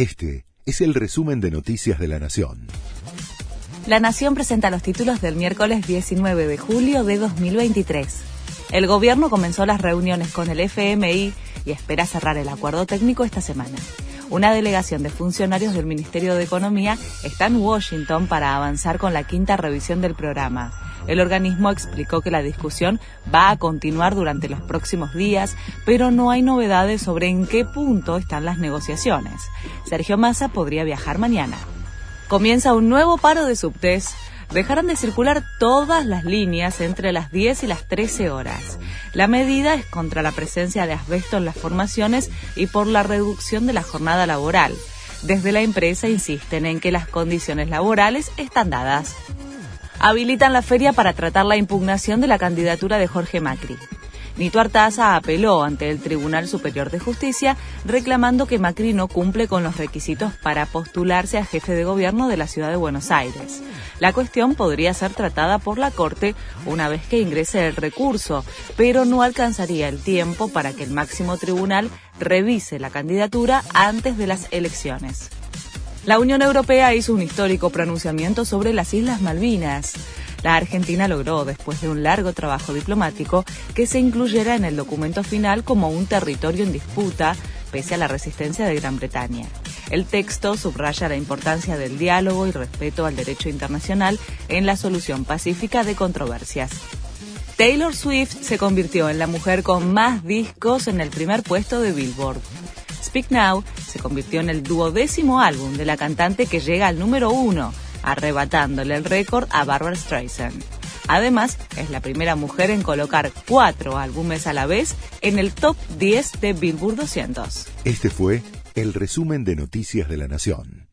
Este es el resumen de Noticias de la Nación. La Nación presenta los títulos del miércoles 19 de julio de 2023. El gobierno comenzó las reuniones con el FMI y espera cerrar el acuerdo técnico esta semana. Una delegación de funcionarios del Ministerio de Economía está en Washington para avanzar con la quinta revisión del programa. El organismo explicó que la discusión va a continuar durante los próximos días, pero no hay novedades sobre en qué punto están las negociaciones. Sergio Massa podría viajar mañana. Comienza un nuevo paro de subtes dejarán de circular todas las líneas entre las 10 y las 13 horas. La medida es contra la presencia de asbesto en las formaciones y por la reducción de la jornada laboral. Desde la empresa insisten en que las condiciones laborales están dadas. Habilitan la feria para tratar la impugnación de la candidatura de Jorge Macri. Nito Artaza apeló ante el Tribunal Superior de Justicia reclamando que Macri no cumple con los requisitos para postularse a jefe de gobierno de la ciudad de Buenos Aires. La cuestión podría ser tratada por la Corte una vez que ingrese el recurso, pero no alcanzaría el tiempo para que el máximo tribunal revise la candidatura antes de las elecciones. La Unión Europea hizo un histórico pronunciamiento sobre las Islas Malvinas. La Argentina logró, después de un largo trabajo diplomático, que se incluyera en el documento final como un territorio en disputa, pese a la resistencia de Gran Bretaña. El texto subraya la importancia del diálogo y respeto al derecho internacional en la solución pacífica de controversias. Taylor Swift se convirtió en la mujer con más discos en el primer puesto de Billboard. Speak Now se convirtió en el duodécimo álbum de la cantante que llega al número uno, arrebatándole el récord a Barbara Streisand. Además, es la primera mujer en colocar cuatro álbumes a la vez en el top 10 de Billboard 200. Este fue el resumen de Noticias de la Nación.